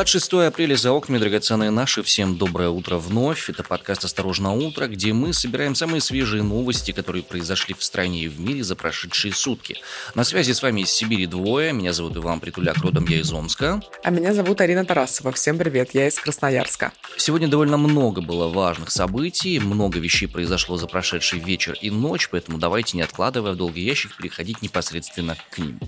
26 апреля за окнами, драгоценные наши. Всем доброе утро вновь. Это подкаст «Осторожно утро», где мы собираем самые свежие новости, которые произошли в стране и в мире за прошедшие сутки. На связи с вами из Сибири двое. Меня зовут Иван Притуляк, родом я из Омска. А меня зовут Арина Тарасова. Всем привет, я из Красноярска. Сегодня довольно много было важных событий, много вещей произошло за прошедший вечер и ночь, поэтому давайте, не откладывая в долгий ящик, переходить непосредственно к ним.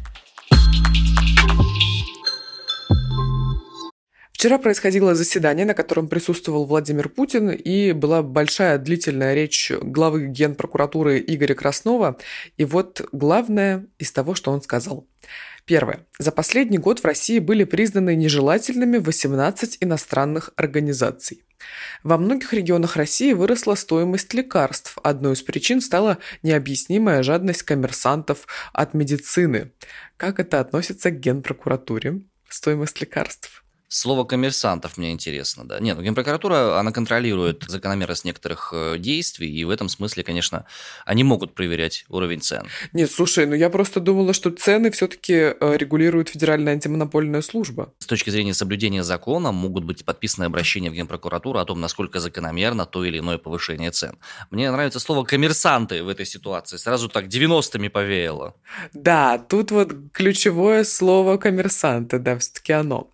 Вчера происходило заседание, на котором присутствовал Владимир Путин, и была большая длительная речь главы Генпрокуратуры Игоря Краснова. И вот главное из того, что он сказал. Первое. За последний год в России были признаны нежелательными 18 иностранных организаций. Во многих регионах России выросла стоимость лекарств. Одной из причин стала необъяснимая жадность коммерсантов от медицины. Как это относится к Генпрокуратуре? Стоимость лекарств. Слово коммерсантов мне интересно, да. Нет, ну, Генпрокуратура, она контролирует закономерность некоторых э, действий, и в этом смысле, конечно, они могут проверять уровень цен. Нет, слушай, ну я просто думала, что цены все-таки э, регулирует Федеральная антимонопольная служба. С точки зрения соблюдения закона могут быть подписаны обращения в Генпрокуратуру о том, насколько закономерно то или иное повышение цен. Мне нравится слово коммерсанты в этой ситуации. Сразу так 90-ми повеяло. Да, тут вот ключевое слово коммерсанты, да, все-таки оно.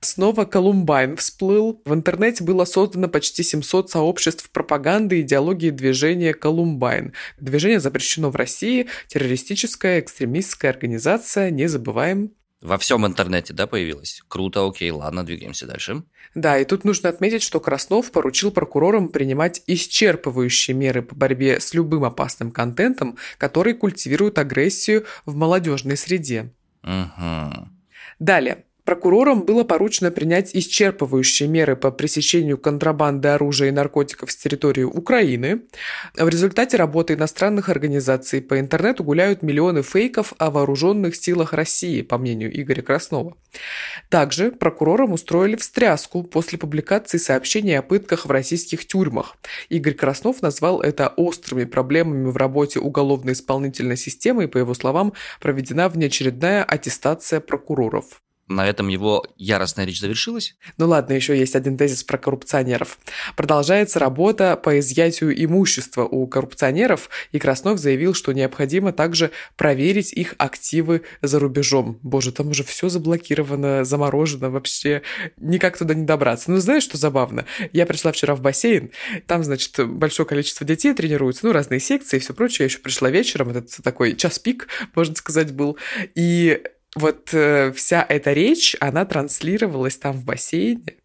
Снова Колумбайн всплыл. В интернете было создано почти 700 сообществ пропаганды идеологии движения Колумбайн. Движение запрещено в России, террористическая, экстремистская организация, не забываем. Во всем интернете, да, появилась? Круто, окей, ладно, двигаемся дальше. Да, и тут нужно отметить, что Краснов поручил прокурорам принимать исчерпывающие меры по борьбе с любым опасным контентом, который культивирует агрессию в молодежной среде. Угу. Далее. Прокурорам было поручено принять исчерпывающие меры по пресечению контрабанды оружия и наркотиков с территории Украины. В результате работы иностранных организаций по интернету гуляют миллионы фейков о вооруженных силах России, по мнению Игоря Краснова. Также прокурорам устроили встряску после публикации сообщений о пытках в российских тюрьмах. Игорь Краснов назвал это острыми проблемами в работе уголовно-исполнительной системы и, по его словам, проведена внеочередная аттестация прокуроров на этом его яростная речь завершилась? Ну ладно, еще есть один тезис про коррупционеров. Продолжается работа по изъятию имущества у коррупционеров, и Краснов заявил, что необходимо также проверить их активы за рубежом. Боже, там уже все заблокировано, заморожено, вообще никак туда не добраться. Ну, знаешь, что забавно? Я пришла вчера в бассейн, там, значит, большое количество детей тренируются, ну, разные секции и все прочее. Я еще пришла вечером, этот такой час пик, можно сказать, был. И вот э, вся эта речь, она транслировалась там в бассейне.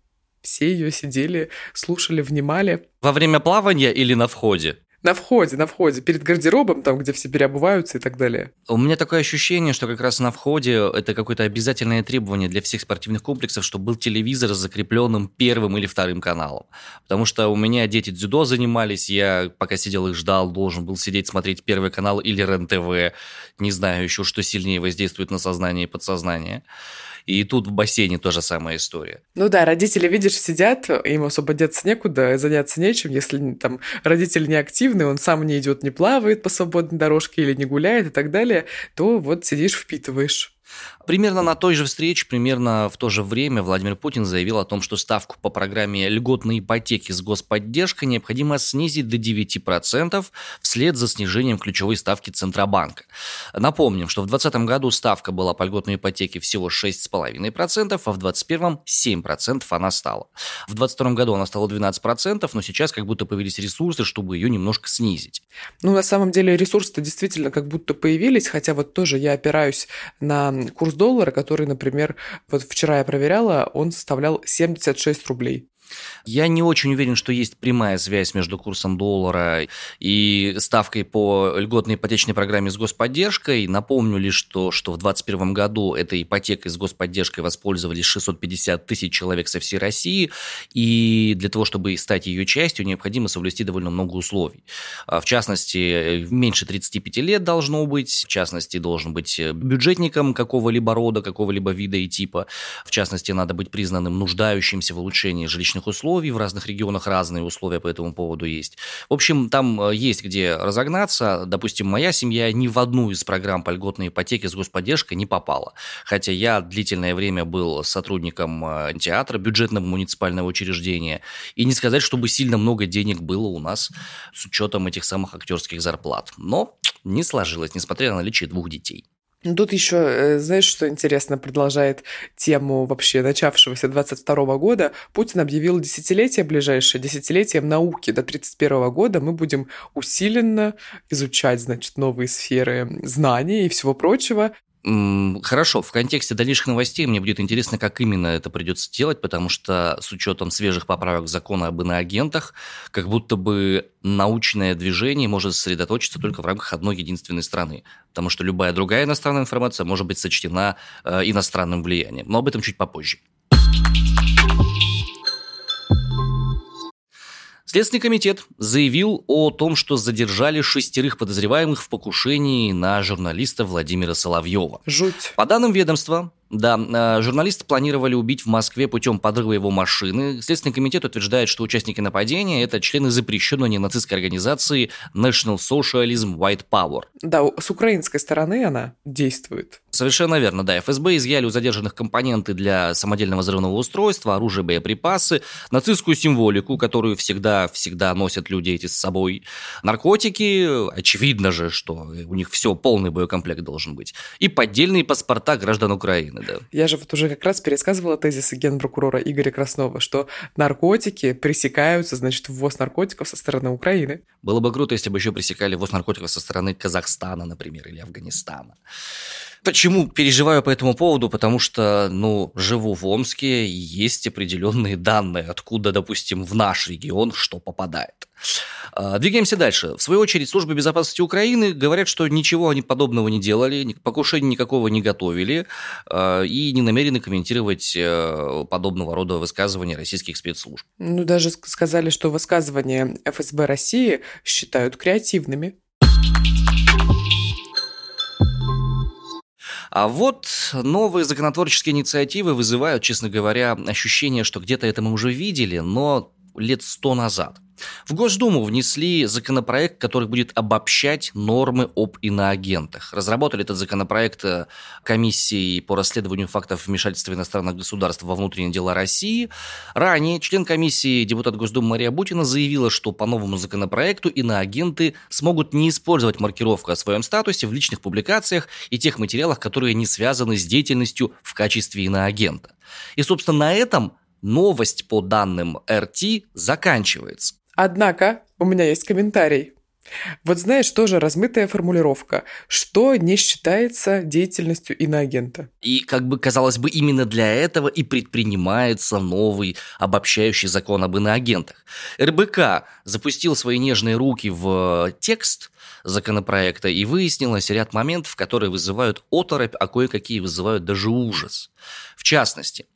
Все ее сидели, слушали, внимали. Во время плавания или на входе? На входе, на входе, перед гардеробом, там, где все переобуваются и так далее. У меня такое ощущение, что как раз на входе это какое-то обязательное требование для всех спортивных комплексов, чтобы был телевизор с закрепленным первым или вторым каналом. Потому что у меня дети дзюдо занимались, я пока сидел их ждал, должен был сидеть смотреть первый канал или РЕН-ТВ. Не знаю еще, что сильнее воздействует на сознание и подсознание. И тут в бассейне тоже самая история. Ну да, родители, видишь, сидят, им особо деться некуда, заняться нечем. Если там родитель не активный, он сам не идет, не плавает по свободной дорожке или не гуляет и так далее, то вот сидишь, впитываешь. Примерно на той же встрече, примерно в то же время Владимир Путин заявил о том, что ставку по программе льготной ипотеки с господдержкой необходимо снизить до 9% вслед за снижением ключевой ставки Центробанка. Напомним, что в 2020 году ставка была по льготной ипотеке всего 6,5%, а в 2021 7% она стала. В 2022 году она стала 12%, но сейчас как будто появились ресурсы, чтобы ее немножко снизить. Ну, на самом деле ресурсы-то действительно как будто появились, хотя вот тоже я опираюсь на курс доллара, который, например, вот вчера я проверяла, он составлял 76 рублей. Я не очень уверен, что есть прямая связь между курсом доллара и ставкой по льготной ипотечной программе с господдержкой. Напомню лишь, что, что в 2021 году этой ипотекой с господдержкой воспользовались 650 тысяч человек со всей России, и для того, чтобы стать ее частью, необходимо соблюсти довольно много условий. А, в частности, меньше 35 лет должно быть, в частности, должен быть бюджетником какого-либо рода, какого-либо вида и типа, в частности, надо быть признанным нуждающимся в улучшении жилищных различных условий, в разных регионах разные условия по этому поводу есть. В общем, там э, есть где разогнаться. Допустим, моя семья ни в одну из программ по льготной ипотеке с господдержкой не попала. Хотя я длительное время был сотрудником э, театра, бюджетного муниципального учреждения. И не сказать, чтобы сильно много денег было у нас с учетом этих самых актерских зарплат. Но не сложилось, несмотря на наличие двух детей. Ну, тут еще, э, знаешь, что интересно, продолжает тему вообще начавшегося 22 года. Путин объявил десятилетие ближайшее, десятилетием науки. До 31 года мы будем усиленно изучать, значит, новые сферы знаний и всего прочего. Хорошо, в контексте дальнейших новостей мне будет интересно, как именно это придется делать, потому что с учетом свежих поправок закона об иноагентах, как будто бы научное движение может сосредоточиться только в рамках одной единственной страны, потому что любая другая иностранная информация может быть сочтена э, иностранным влиянием. Но об этом чуть попозже. Следственный комитет заявил о том, что задержали шестерых подозреваемых в покушении на журналиста Владимира Соловьева. Жуть. По данным ведомства, да, э, журналиста планировали убить в Москве путем подрыва его машины. Следственный комитет утверждает, что участники нападения – это члены запрещенной нацистской организации National Socialism White Power. Да, с украинской стороны она действует. Совершенно верно, да. ФСБ изъяли у задержанных компоненты для самодельного взрывного устройства, оружие, боеприпасы, нацистскую символику, которую всегда-всегда носят люди эти с собой, наркотики, очевидно же, что у них все, полный боекомплект должен быть, и поддельные паспорта граждан Украины да. Я же вот уже как раз пересказывала тезисы генпрокурора Игоря Краснова, что наркотики пресекаются, значит, ввоз наркотиков со стороны Украины. Было бы круто, если бы еще пресекали ввоз наркотиков со стороны Казахстана, например, или Афганистана. Почему переживаю по этому поводу? Потому что, ну, живу в Омске, есть определенные данные, откуда, допустим, в наш регион что попадает. А, двигаемся дальше. В свою очередь, службы безопасности Украины говорят, что ничего они подобного не делали, покушения никакого не готовили а, и не намерены комментировать э, подобного рода высказывания российских спецслужб. Ну, даже сказали, что высказывания ФСБ России считают креативными. А вот новые законотворческие инициативы вызывают, честно говоря, ощущение, что где-то это мы уже видели, но лет сто назад. В Госдуму внесли законопроект, который будет обобщать нормы об иноагентах. Разработали этот законопроект э, комиссии по расследованию фактов вмешательства иностранных государств во внутренние дела России. Ранее член комиссии, депутат Госдумы Мария Бутина, заявила, что по новому законопроекту иноагенты смогут не использовать маркировку о своем статусе в личных публикациях и тех материалах, которые не связаны с деятельностью в качестве иноагента. И, собственно, на этом новость по данным РТ заканчивается. Однако у меня есть комментарий. Вот знаешь, тоже размытая формулировка. Что не считается деятельностью иноагента? И, как бы казалось бы, именно для этого и предпринимается новый обобщающий закон об иноагентах. РБК запустил свои нежные руки в текст законопроекта и выяснилось ряд моментов, которые вызывают оторопь, а кое-какие вызывают даже ужас. В частности,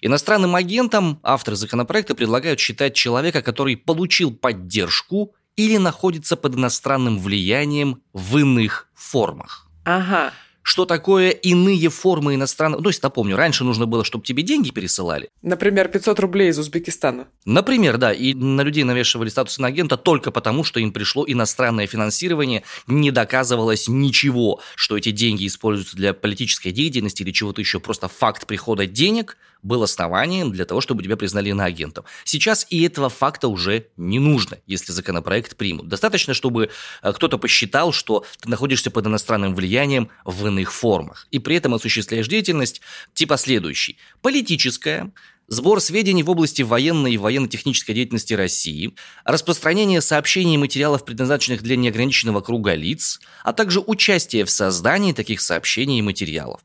Иностранным агентам авторы законопроекта предлагают считать человека, который получил поддержку или находится под иностранным влиянием в иных формах. Ага что такое иные формы иностранного... То есть, напомню, раньше нужно было, чтобы тебе деньги пересылали. Например, 500 рублей из Узбекистана. Например, да. И на людей навешивали статус иноагента только потому, что им пришло иностранное финансирование, не доказывалось ничего, что эти деньги используются для политической деятельности или чего-то еще. Просто факт прихода денег был основанием для того, чтобы тебя признали иноагентом. Сейчас и этого факта уже не нужно, если законопроект примут. Достаточно, чтобы э, кто-то посчитал, что ты находишься под иностранным влиянием в иных формах, и при этом осуществляешь деятельность типа следующий. Политическая, сбор сведений в области военной и военно-технической деятельности России, распространение сообщений и материалов, предназначенных для неограниченного круга лиц, а также участие в создании таких сообщений и материалов.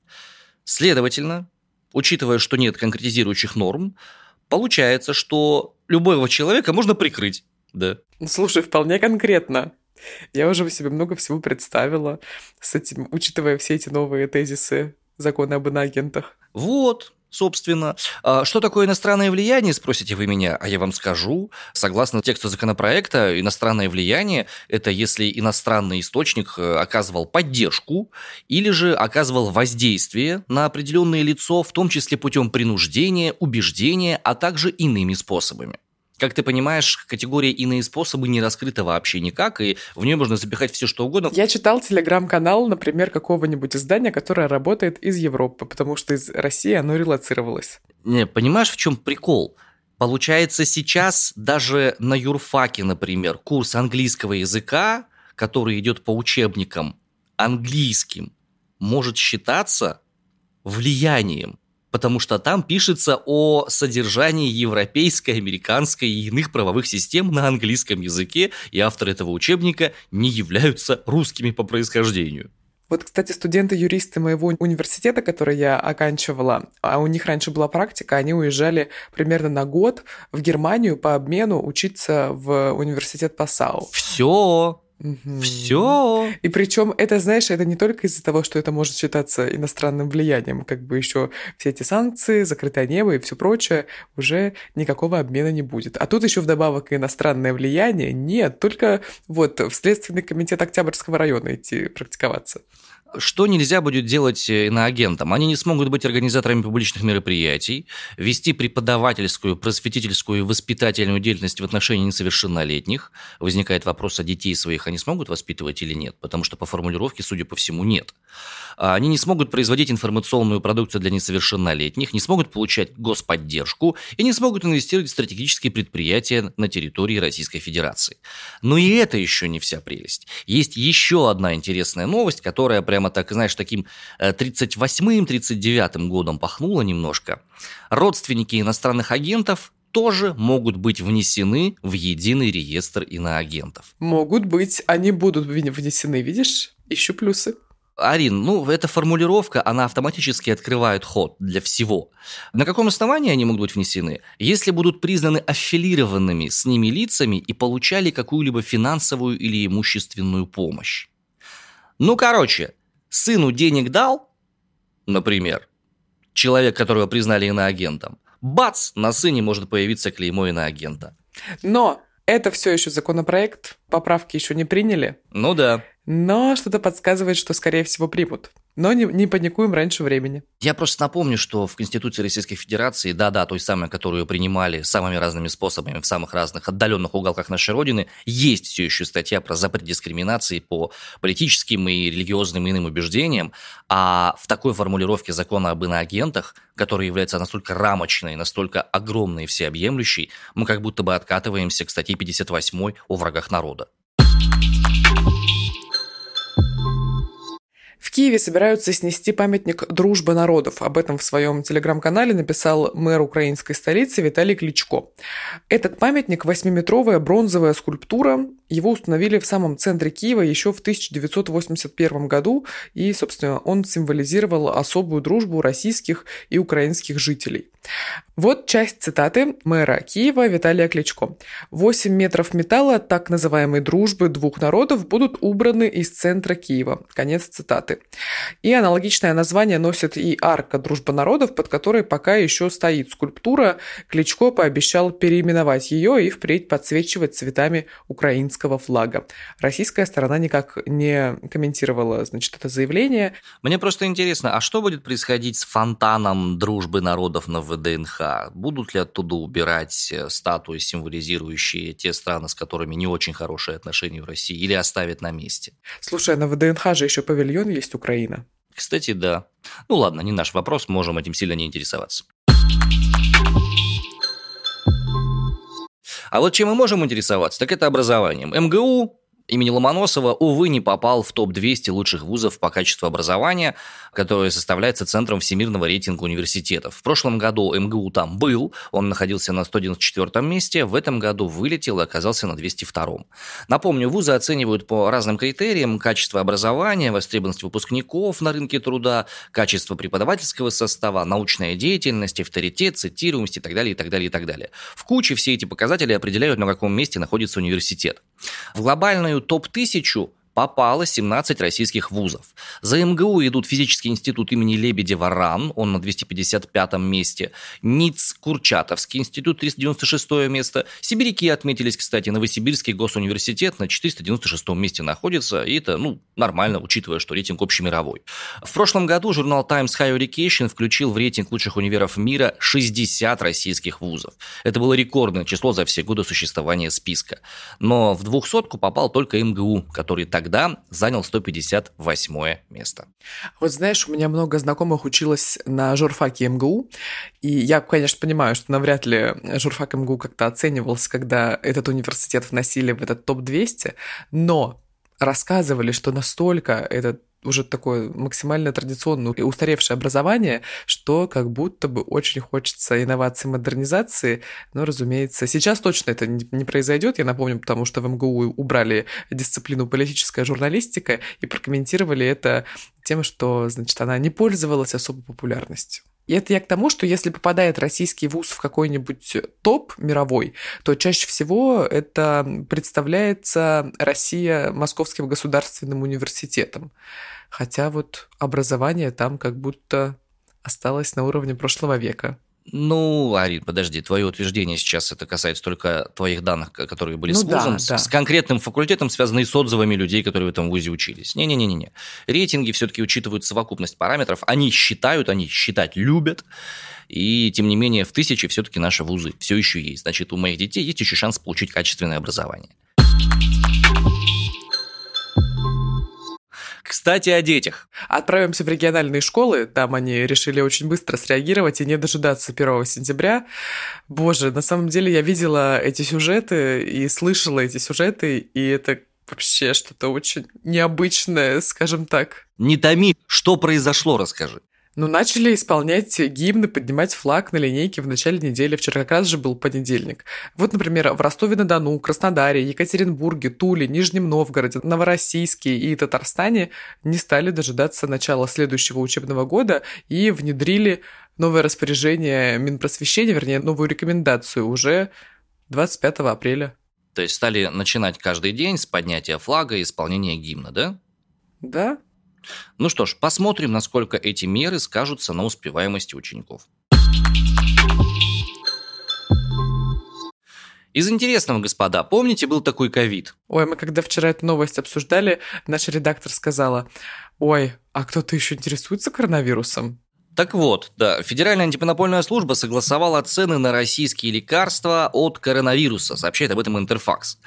Следовательно, учитывая, что нет конкретизирующих норм, получается, что любого человека можно прикрыть. Да. Слушай, вполне конкретно. Я уже себе много всего представила с этим, учитывая все эти новые тезисы закона об иноагентах. Вот. собственно. А что такое иностранное влияние, спросите вы меня, а я вам скажу. Согласно тексту законопроекта, иностранное влияние – это если иностранный источник э, оказывал поддержку или же оказывал воздействие на определенное лицо, в том числе путем принуждения, убеждения, а также иными способами. Как ты понимаешь, категория «иные способы» не раскрыта вообще никак, и в нее можно запихать все, что угодно. Я читал телеграм-канал, например, какого-нибудь издания, которое работает из Европы, потому что из России оно релацировалось. Не, понимаешь, в чем прикол? Получается, сейчас даже на юрфаке, например, курс английского языка, который идет по учебникам английским, может считаться влиянием потому что там пишется о содержании европейской, американской и иных правовых систем на английском языке, и авторы этого учебника не являются русскими по происхождению. Вот, кстати, студенты-юристы моего университета, который я оканчивала, а у них раньше была практика, они уезжали примерно на год в Германию по обмену учиться в университет Пассау. Все, Угу. Все. И причем это, знаешь, это не только из-за того, что это может считаться иностранным влиянием, как бы еще все эти санкции, закрытое небо и все прочее, уже никакого обмена не будет. А тут еще вдобавок иностранное влияние. Нет, только вот в Следственный комитет Октябрьского района идти практиковаться. Что нельзя будет делать э, иноагентам? Они не смогут быть организаторами публичных мероприятий, вести преподавательскую, просветительскую и воспитательную деятельность в отношении несовершеннолетних. Возникает вопрос, а детей своих они смогут воспитывать или нет? Потому что по формулировке, судя по всему, нет. А они не смогут производить информационную продукцию для несовершеннолетних, не смогут получать господдержку и не смогут инвестировать в стратегические предприятия на территории Российской Федерации. Но и это еще не вся прелесть. Есть еще одна интересная новость, которая прямо так, знаешь, таким 38-м, э, 39-м годом пахнула немножко. Родственники иностранных агентов тоже могут быть внесены в единый реестр иноагентов. Могут быть, они будут внесены, видишь? Ищу плюсы. Арин, ну, эта формулировка, она автоматически открывает ход для всего. На каком основании они могут быть внесены? Если будут признаны аффилированными с ними лицами и получали какую-либо финансовую или имущественную помощь. Ну, короче, сыну денег дал, например, человек, которого признали иноагентом, бац, на сыне может появиться клеймо иноагента. Но это все еще законопроект, поправки еще не приняли. Ну да. Но что-то подсказывает, что, скорее всего, примут. Но не, не паникуем раньше времени. Я просто напомню, что в Конституции Российской Федерации, да-да, той самой, которую принимали самыми разными способами в самых разных отдаленных уголках нашей Родины, есть все еще статья про запрет дискриминации по политическим и религиозным иным убеждениям, а в такой формулировке закона об иноагентах, которая является настолько рамочной, настолько огромной и всеобъемлющей, мы как будто бы откатываемся к статье 58 о врагах народа. В Киеве собираются снести памятник «Дружба народов». Об этом в своем телеграм-канале написал мэр украинской столицы Виталий Кличко. Этот памятник – восьмиметровая бронзовая скульптура. Его установили в самом центре Киева еще в 1981 году, и, собственно, он символизировал особую дружбу российских и украинских жителей. Вот часть цитаты мэра Киева Виталия Кличко. «8 метров металла так называемой дружбы двух народов будут убраны из центра Киева». Конец цитаты. И аналогичное название носит и арка «Дружба народов», под которой пока еще стоит скульптура. Кличко пообещал переименовать ее и впредь подсвечивать цветами украинского флага. Российская сторона никак не комментировала, значит, это заявление. Мне просто интересно, а что будет происходить с фонтаном дружбы народов на ВДНХ? Будут ли оттуда убирать э, статуи, символизирующие те страны, с которыми не очень хорошие отношения в России, или оставят на месте? Слушай, а на ВДНХ же еще павильон есть Украина. Кстати, да. Ну ладно, не наш вопрос, можем этим сильно не интересоваться. А вот чем мы можем интересоваться, так это образованием. МГУ имени Ломоносова, увы, не попал в топ-200 лучших вузов по качеству образования, которое составляется центром всемирного рейтинга университетов. В прошлом году МГУ там был, он находился на 194 месте, в этом году вылетел и оказался на 202. Напомню, вузы оценивают по разным критериям качество образования, востребованность выпускников на рынке труда, качество преподавательского состава, научная деятельность, авторитет, цитируемость и так далее, и так далее, и так далее. В куче все эти показатели определяют, на каком месте находится университет. В глобальную топ-1000 попало 17 российских вузов. За МГУ идут физический институт имени Лебедева РАН, он на 255-м месте, НИЦ Курчатовский институт, 396 место. Сибиряки отметились, кстати, Новосибирский госуниверситет на 496 месте находится, и это, ну, нормально, учитывая, что рейтинг общемировой. В прошлом году журнал Times Higher Education включил в рейтинг лучших универов мира 60 российских вузов. Это было рекордное число за все годы существования списка. Но в двухсотку попал только МГУ, который тогда занял 158 место. Вот знаешь, у меня много знакомых училось на журфаке МГУ, и я, конечно, понимаю, что навряд ли журфак МГУ как-то оценивался, когда этот университет вносили в этот топ-200, но рассказывали, что настолько этот уже такое максимально традиционное и устаревшее образование, что как будто бы очень хочется инновации, модернизации, но, разумеется, сейчас точно это не произойдет, я напомню, потому что в МГУ убрали дисциплину политическая журналистика и прокомментировали это тем, что, значит, она не пользовалась особой популярностью. И это я к тому, что если попадает российский вуз в какой-нибудь топ мировой, то чаще всего это представляется Россия Московским государственным университетом. Хотя вот образование там как будто осталось на уровне прошлого века. Ну, Арин, подожди, твое утверждение сейчас это касается только твоих данных, которые были ну, с вузом, да, с, да. с конкретным факультетом, связанные с отзывами людей, которые в этом вузе учились. Не-не-не-не. Рейтинги все-таки учитывают совокупность параметров. Они считают, они считать любят. И, тем не менее, в тысячи все-таки наши вузы все еще есть. Значит, у моих детей есть еще шанс получить качественное образование. Кстати, о детях. Отправимся в региональные школы. Там они решили очень быстро среагировать и не дожидаться 1 сентября. Боже, на самом деле я видела эти сюжеты и слышала эти сюжеты, и это вообще что-то очень необычное, скажем так. Не томи, что произошло, расскажи. Ну, начали исполнять гимны, поднимать флаг на линейке в начале недели. Вчера как раз же был понедельник. Вот, например, в Ростове-на-Дону, Краснодаре, Екатеринбурге, Туле, Нижнем Новгороде, Новороссийске и Татарстане не стали дожидаться начала следующего учебного года и внедрили новое распоряжение Минпросвещения, вернее, новую рекомендацию уже 25 апреля. То есть стали начинать каждый день с поднятия флага и исполнения гимна, да? Да, ну что ж, посмотрим, насколько эти меры скажутся на успеваемости учеников. Из интересного, господа, помните, был такой ковид? Ой, мы когда вчера эту новость обсуждали, наша редактор сказала, ой, а кто-то еще интересуется коронавирусом? Так вот, да, Федеральная антимонопольная служба согласовала цены на российские лекарства от коронавируса, сообщает об этом Интерфакс.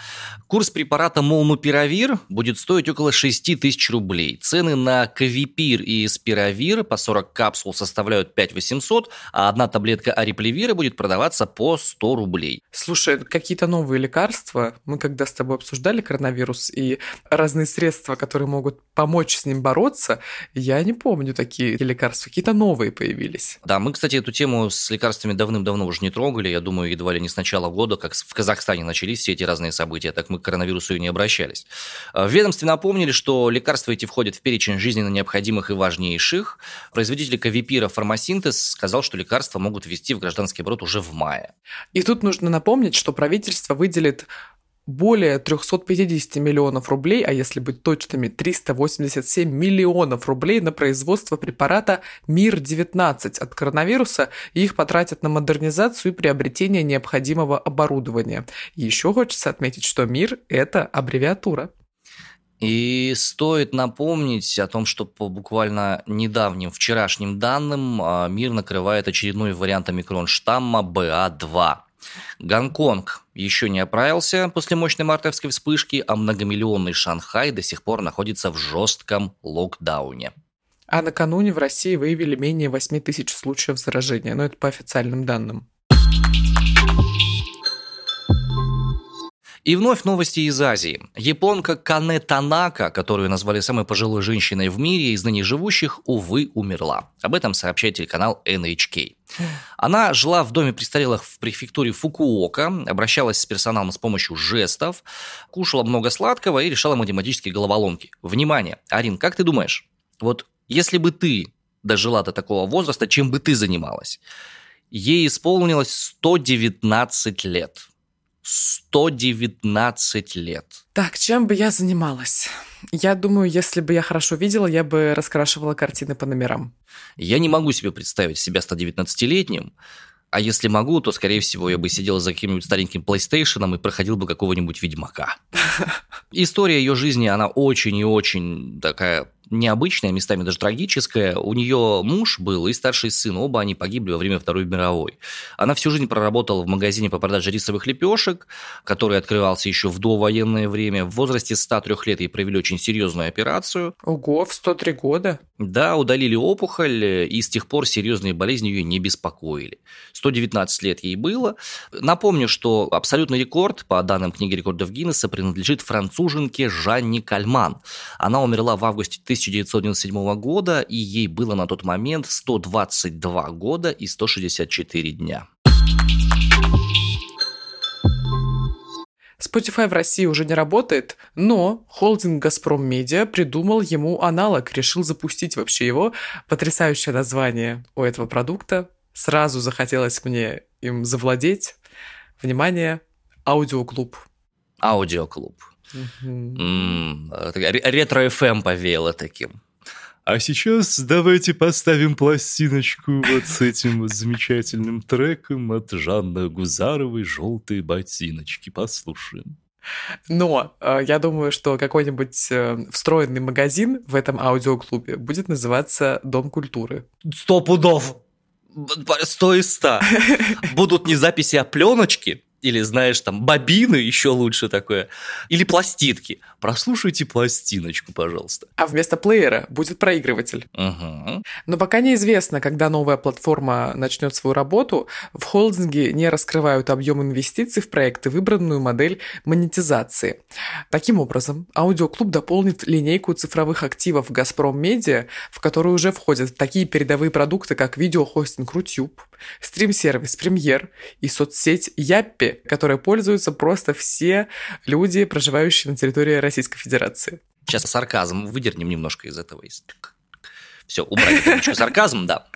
Курс препарата Молнупиравир будет стоить около 6 тысяч рублей. Цены на Кавипир и Спиравир по 40 капсул составляют 5 800, а одна таблетка Ариплевира будет продаваться по 100 рублей. Слушай, какие-то новые лекарства, мы когда с тобой обсуждали коронавирус и разные средства, которые могут помочь с ним бороться, я не помню такие лекарства, какие-то новые новые появились. Да, мы, кстати, эту тему с лекарствами давным-давно уже не трогали. Я думаю, едва ли не с начала года, как в Казахстане начались все эти разные события, так мы к коронавирусу и не обращались. А, в ведомстве напомнили, что лекарства эти входят в перечень жизненно необходимых и важнейших. Производитель Кавипира Фармасинтез сказал, что лекарства могут ввести в гражданский оборот уже в мае. И тут нужно напомнить, что правительство выделит более 350 миллионов рублей, а если быть точными, 387 миллионов рублей на производство препарата МИР-19 от коронавируса, и их потратят на модернизацию и приобретение необходимого оборудования. еще хочется отметить, что МИР – это аббревиатура. И стоит напомнить о том, что по буквально недавним вчерашним данным а, мир накрывает очередной вариант омикрон-штамма БА2. Гонконг еще не оправился после мощной мартовской вспышки, а многомиллионный Шанхай до сих пор находится в жестком локдауне. А накануне в России выявили менее 8 тысяч случаев заражения, но это по официальным данным. И вновь новости из Азии. Японка Кане Танака, которую назвали самой пожилой женщиной в мире из ныне живущих, увы, умерла. Об этом сообщает телеканал NHK. Она жила в доме престарелых в префектуре Фукуока, обращалась с персоналом с помощью жестов, кушала много сладкого и решала математические головоломки. Внимание, Арин, как ты думаешь, вот если бы ты дожила до такого возраста, чем бы ты занималась? Ей исполнилось 119 лет. 119 лет. Так, чем бы я занималась? Я думаю, если бы я хорошо видела, я бы раскрашивала картины по номерам. Я не могу себе представить себя 119-летним, а если могу, то, скорее всего, я бы сидел за каким-нибудь стареньким PlayStation и проходил бы какого-нибудь Ведьмака. История ее жизни, она очень и очень такая необычная, местами даже трагическая. У нее муж был и старший сын, оба они погибли во время Второй мировой. Она всю жизнь проработала в магазине по продаже рисовых лепешек, который открывался еще в довоенное время. В возрасте 103 лет ей провели очень серьезную операцию. Ого, в 103 года? Да, удалили опухоль, и с тех пор серьезные болезни ее не беспокоили. 119 лет ей было. Напомню, что абсолютный рекорд, по данным книги рекордов Гиннесса, принадлежит француженке Жанне Кальман. Она умерла в августе 1997 года, и ей было на тот момент 122 года и 164 дня. Spotify в России уже не работает, но холдинг «Газпром Медиа» придумал ему аналог, решил запустить вообще его. Потрясающее название у этого продукта. Сразу захотелось мне им завладеть. Внимание, аудиоклуб. Аудиоклуб. Ретро-ФМ повеяло таким. А сейчас давайте поставим пластиночку вот с этим вот замечательным треком от Жанны Агузаровой «Желтые ботиночки». Послушаем. Но э, я думаю, что какой-нибудь э, встроенный магазин в этом аудиоклубе будет называться «Дом культуры». Сто пудов! Сто из ста. Будут не записи, а пленочки, или, знаешь, там, бобины еще лучше такое, или пластинки. Прослушайте пластиночку, пожалуйста. А вместо плеера будет проигрыватель. Угу. Но пока неизвестно, когда новая платформа начнет свою работу, в холдинге не раскрывают объем инвестиций в проект и выбранную модель монетизации. Таким образом, аудиоклуб дополнит линейку цифровых активов «Газпром Медиа», в которую уже входят такие передовые продукты, как видеохостинг «Рутюб», стрим-сервис «Премьер» и соцсеть «Яппи», которой пользуются просто все люди, проживающие на территории Российской Федерации. Сейчас сарказм выдернем немножко из этого. Все, убрать сарказм, да.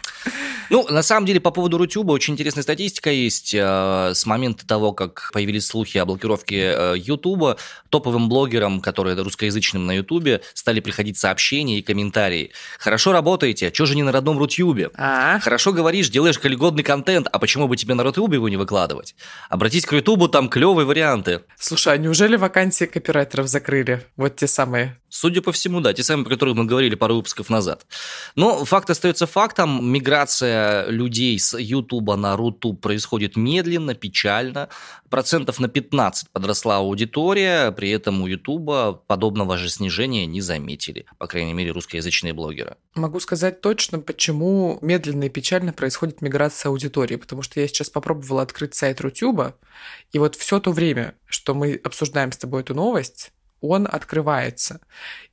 Ну, на самом деле, по поводу Рутюба очень интересная статистика есть. Э, с момента того, как появились слухи о блокировке э, Ютуба, топовым блогерам, которые русскоязычным на Ютубе, стали приходить сообщения и комментарии. Хорошо работаете, а что же не на родном Рутюбе? А? Хорошо говоришь, делаешь коллегодный контент, а почему бы тебе на Рутюбе его не выкладывать? Обратись к Ютубу, там клевые варианты. Слушай, а неужели вакансии копирайтеров закрыли? Вот те самые. Судя по всему, да, те самые, про которые мы говорили пару выпусков назад. Но факт остается фактом. Миграция людей с Ютуба на Рутуб происходит медленно, печально. Процентов на 15 подросла аудитория, при этом у Ютуба подобного же снижения не заметили, по крайней мере, русскоязычные блогеры. Могу сказать точно, почему медленно и печально происходит миграция аудитории, потому что я сейчас попробовала открыть сайт Рутюба, и вот все то время, что мы обсуждаем с тобой эту новость, он открывается.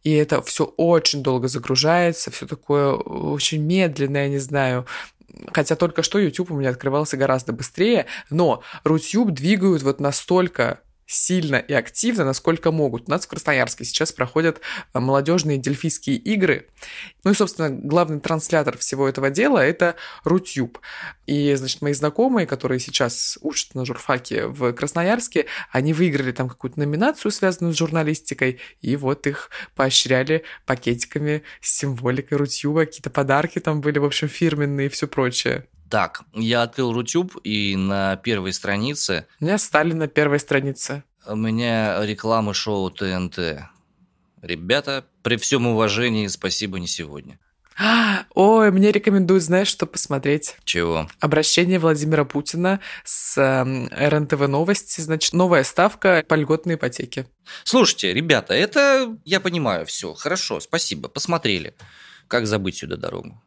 И это все очень долго загружается, все такое очень медленное, не знаю. Хотя только что YouTube у меня открывался гораздо быстрее, но Рутюб двигают вот настолько сильно и активно, насколько могут. У нас в Красноярске сейчас проходят э, молодежные дельфийские игры. Ну и, собственно, главный транслятор всего этого дела – это Рутюб. И, значит, мои знакомые, которые сейчас учат на журфаке в Красноярске, они выиграли там какую-то номинацию, связанную с журналистикой, и вот их поощряли пакетиками с символикой Рутюба, какие-то подарки там были, в общем, фирменные и все прочее. Так, я открыл Рутюб, и на первой странице... У меня стали на первой странице. У меня реклама шоу ТНТ. Ребята, при всем уважении, спасибо не сегодня. Ой, мне рекомендуют, знаешь, что посмотреть? Чего? Обращение Владимира Путина с э, РНТВ Новости, значит, новая ставка по льготной ипотеке. Слушайте, ребята, это я понимаю, все, хорошо, спасибо, посмотрели. Как забыть сюда дорогу?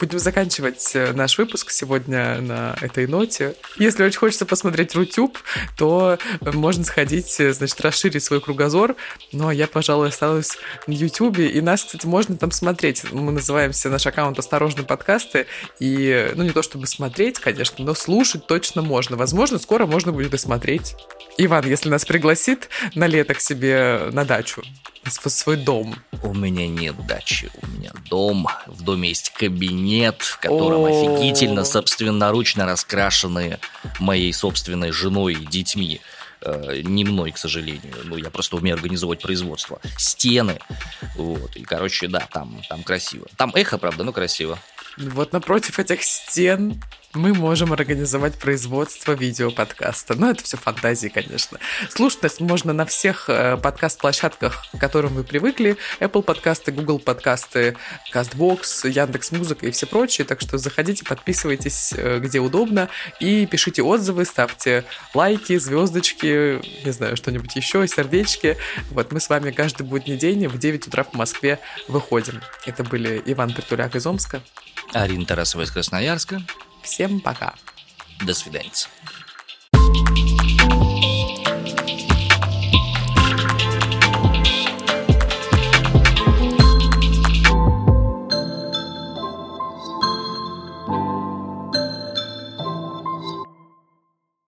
Будем заканчивать э, наш выпуск сегодня на этой ноте. Если очень хочется посмотреть Рутюб, то можно сходить, э, значит, расширить свой кругозор. Ну, а я, пожалуй, останусь на Ютубе. И нас, кстати, можно там смотреть. Мы называемся наш аккаунт «Осторожно, подкасты». И, ну, не то чтобы смотреть, конечно, но слушать точно можно. Возможно, скоро можно будет и смотреть. Иван, если нас пригласит на лето к себе на дачу, свой дом. У меня нет дачи, у меня дом. В доме есть кабинет, в котором офигительно собственноручно раскрашенные моей собственной женой и детьми Э, не мной, к сожалению. Ну, я просто умею организовать производство. Стены. Вот. И, короче, да, там, там красиво. Там эхо, правда, но красиво. Вот напротив этих стен мы можем организовать производство видеоподкаста. Но это все фантазии, конечно. Слушать можно на всех э, подкаст-площадках, к которым вы привыкли. Apple подкасты, Google подкасты, CastBox, Яндекс Музыка и все прочие. Так что заходите, подписывайтесь э, где удобно и пишите отзывы, ставьте лайки, звездочки, не знаю, что-нибудь еще, сердечки. Вот мы с вами каждый будний день в 9 утра по Москве выходим. Это были Иван Притуляк из Омска. Арина Тарасова из Красноярска. Всем пока. До свидания.